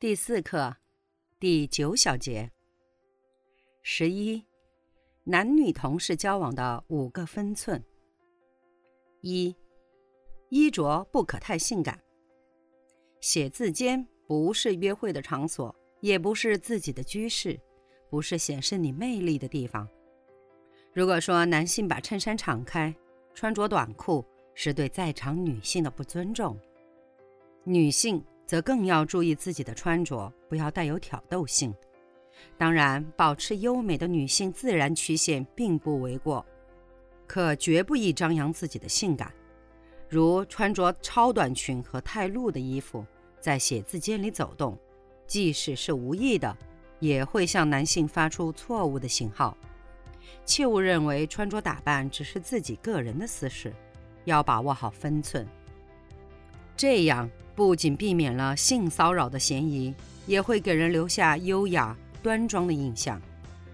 第四课，第九小节。十一，男女同事交往的五个分寸。一，衣着不可太性感。写字间不是约会的场所，也不是自己的居室，不是显示你魅力的地方。如果说男性把衬衫敞开，穿着短裤，是对在场女性的不尊重，女性。则更要注意自己的穿着，不要带有挑逗性。当然，保持优美的女性自然曲线并不为过，可绝不宜张扬自己的性感，如穿着超短裙和太露的衣服在写字间里走动，即使是无意的，也会向男性发出错误的信号。切勿认为穿着打扮只是自己个人的私事，要把握好分寸。这样。不仅避免了性骚扰的嫌疑，也会给人留下优雅端庄的印象，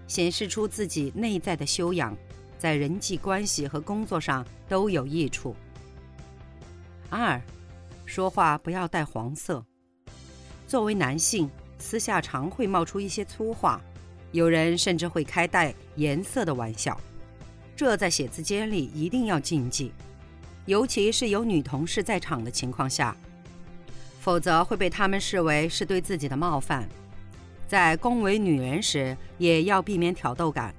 显示出自己内在的修养，在人际关系和工作上都有益处。二，说话不要带黄色。作为男性，私下常会冒出一些粗话，有人甚至会开带颜色的玩笑，这在写字间里一定要禁忌，尤其是有女同事在场的情况下。否则会被他们视为是对自己的冒犯。在恭维女人时，也要避免挑逗感，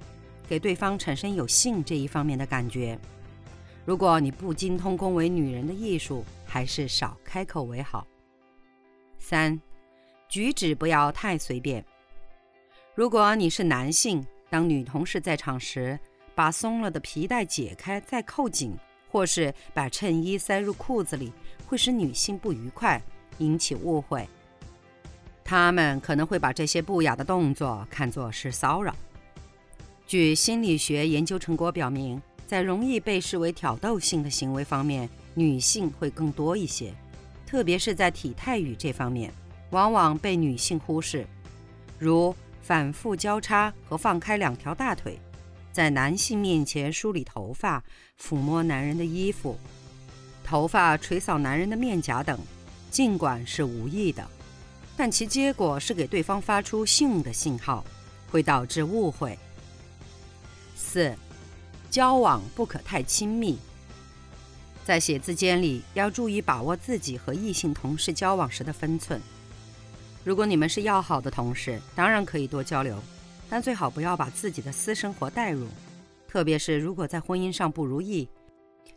给对方产生有性这一方面的感觉。如果你不精通恭维女人的艺术，还是少开口为好。三，举止不要太随便。如果你是男性，当女同事在场时，把松了的皮带解开再扣紧，或是把衬衣塞入裤子里，会使女性不愉快。引起误会，他们可能会把这些不雅的动作看作是骚扰。据心理学研究成果表明，在容易被视为挑逗性的行为方面，女性会更多一些，特别是在体态语这方面，往往被女性忽视，如反复交叉和放开两条大腿，在男性面前梳理头发、抚摸男人的衣服、头发垂扫男人的面颊等。尽管是无意的，但其结果是给对方发出性的信号，会导致误会。四，交往不可太亲密。在写字间里要注意把握自己和异性同事交往时的分寸。如果你们是要好的同事，当然可以多交流，但最好不要把自己的私生活带入，特别是如果在婚姻上不如意，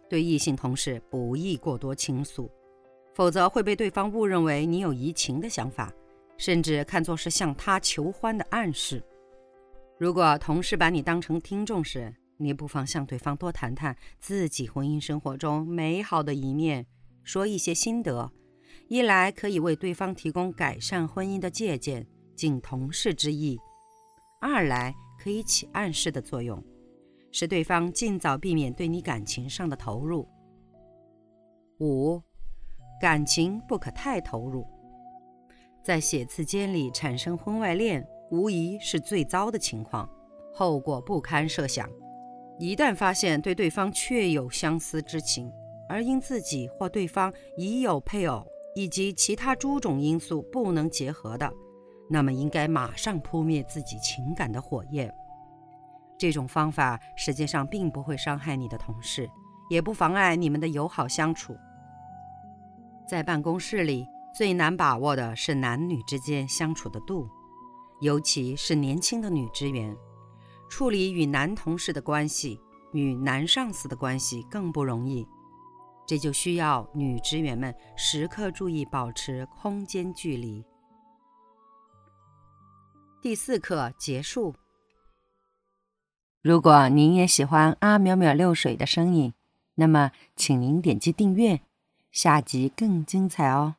对异性同事不宜过多倾诉。否则会被对方误认为你有移情的想法，甚至看作是向他求欢的暗示。如果同事把你当成听众时，你不妨向对方多谈谈自己婚姻生活中美好的一面，说一些心得。一来可以为对方提供改善婚姻的借鉴，尽同事之意；二来可以起暗示的作用，使对方尽早避免对你感情上的投入。五。感情不可太投入，在写字间里产生婚外恋，无疑是最糟的情况，后果不堪设想。一旦发现对对方确有相思之情，而因自己或对方已有配偶以及其他诸种因素不能结合的，那么应该马上扑灭自己情感的火焰。这种方法实际上并不会伤害你的同事，也不妨碍你们的友好相处。在办公室里，最难把握的是男女之间相处的度，尤其是年轻的女职员，处理与男同事的关系、与男上司的关系更不容易。这就需要女职员们时刻注意保持空间距离。第四课结束。如果您也喜欢阿淼淼六水的声音，那么请您点击订阅。下集更精彩哦！